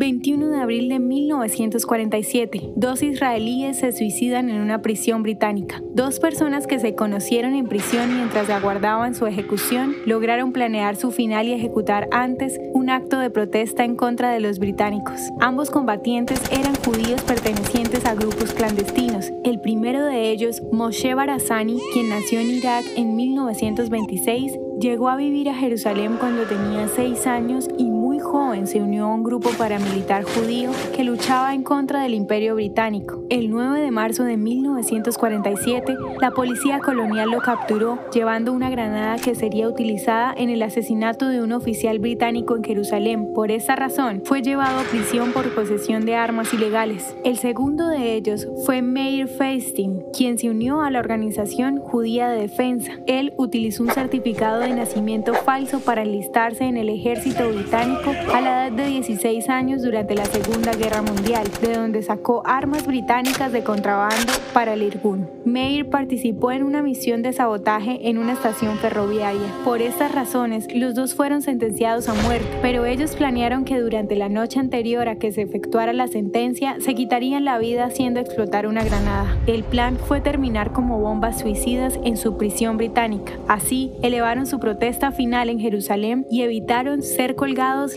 21 de abril de 1947, dos israelíes se suicidan en una prisión británica. Dos personas que se conocieron en prisión mientras aguardaban su ejecución lograron planear su final y ejecutar antes un acto de protesta en contra de los británicos. Ambos combatientes eran judíos pertenecientes a grupos clandestinos. El primero de ellos, Moshe Barazani, quien nació en Irak en 1926, llegó a vivir a Jerusalén cuando tenía seis años y joven se unió a un grupo paramilitar judío que luchaba en contra del imperio británico. El 9 de marzo de 1947, la policía colonial lo capturó llevando una granada que sería utilizada en el asesinato de un oficial británico en Jerusalén. Por esa razón, fue llevado a prisión por posesión de armas ilegales. El segundo de ellos fue Meir Feistin, quien se unió a la organización judía de defensa. Él utilizó un certificado de nacimiento falso para enlistarse en el ejército británico a la edad de 16 años durante la Segunda Guerra Mundial, de donde sacó armas británicas de contrabando para el Irgun. Meir participó en una misión de sabotaje en una estación ferroviaria. Por estas razones, los dos fueron sentenciados a muerte, pero ellos planearon que durante la noche anterior a que se efectuara la sentencia, se quitarían la vida haciendo explotar una granada. El plan fue terminar como bombas suicidas en su prisión británica. Así, elevaron su protesta final en Jerusalén y evitaron ser colgados